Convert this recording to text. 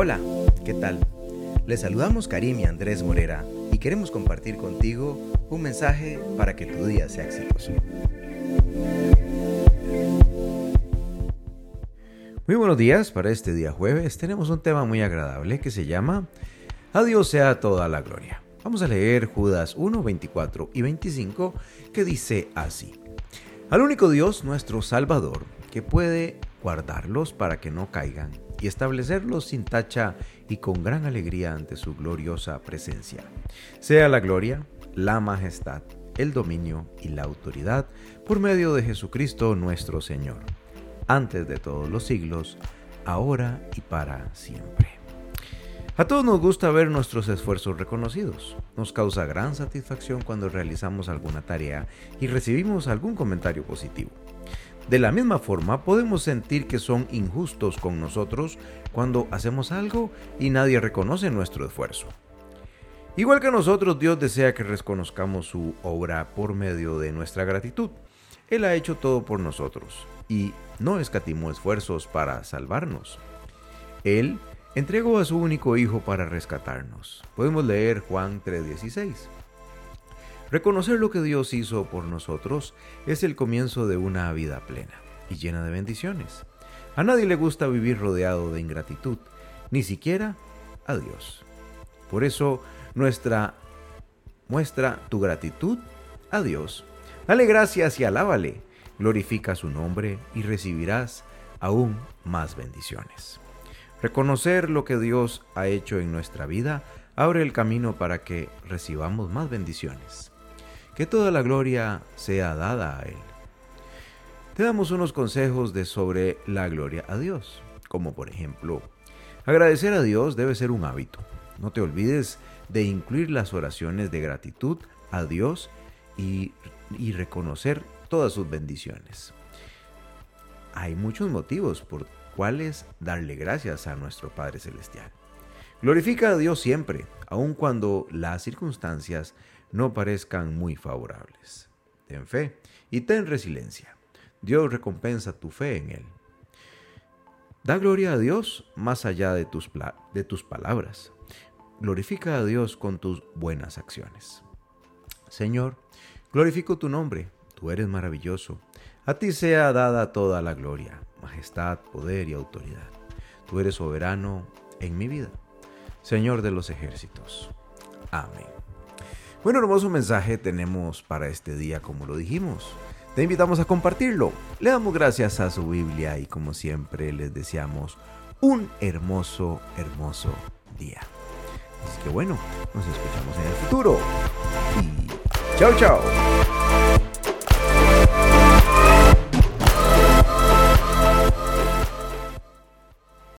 Hola, ¿qué tal? Les saludamos Karim y Andrés Morera y queremos compartir contigo un mensaje para que tu día sea exitoso. Muy buenos días, para este día jueves tenemos un tema muy agradable que se llama A sea toda la gloria. Vamos a leer Judas 1, 24 y 25 que dice así. Al único Dios, nuestro Salvador, que puede guardarlos para que no caigan y establecerlos sin tacha y con gran alegría ante su gloriosa presencia. Sea la gloria, la majestad, el dominio y la autoridad por medio de Jesucristo nuestro Señor, antes de todos los siglos, ahora y para siempre. A todos nos gusta ver nuestros esfuerzos reconocidos. Nos causa gran satisfacción cuando realizamos alguna tarea y recibimos algún comentario positivo. De la misma forma, podemos sentir que son injustos con nosotros cuando hacemos algo y nadie reconoce nuestro esfuerzo. Igual que nosotros, Dios desea que reconozcamos su obra por medio de nuestra gratitud. Él ha hecho todo por nosotros y no escatimó esfuerzos para salvarnos. Él entregó a su único Hijo para rescatarnos. Podemos leer Juan 3:16. Reconocer lo que Dios hizo por nosotros es el comienzo de una vida plena y llena de bendiciones. A nadie le gusta vivir rodeado de ingratitud, ni siquiera a Dios. Por eso, nuestra muestra tu gratitud a Dios. Dale gracias y alábale. Glorifica su nombre y recibirás aún más bendiciones. Reconocer lo que Dios ha hecho en nuestra vida abre el camino para que recibamos más bendiciones que toda la gloria sea dada a Él. Te damos unos consejos de sobre la gloria a Dios, como por ejemplo, agradecer a Dios debe ser un hábito. No te olvides de incluir las oraciones de gratitud a Dios y, y reconocer todas sus bendiciones. Hay muchos motivos por cuales darle gracias a nuestro Padre Celestial. Glorifica a Dios siempre, aun cuando las circunstancias no parezcan muy favorables. Ten fe y ten resiliencia. Dios recompensa tu fe en Él. Da gloria a Dios más allá de tus, de tus palabras. Glorifica a Dios con tus buenas acciones. Señor, glorifico tu nombre, tú eres maravilloso. A ti sea dada toda la gloria, majestad, poder y autoridad. Tú eres soberano en mi vida. Señor de los ejércitos. Amén. Bueno, hermoso mensaje tenemos para este día, como lo dijimos. Te invitamos a compartirlo. Le damos gracias a su Biblia y como siempre les deseamos un hermoso, hermoso día. Así que bueno, nos escuchamos en el futuro. Y chao, chao.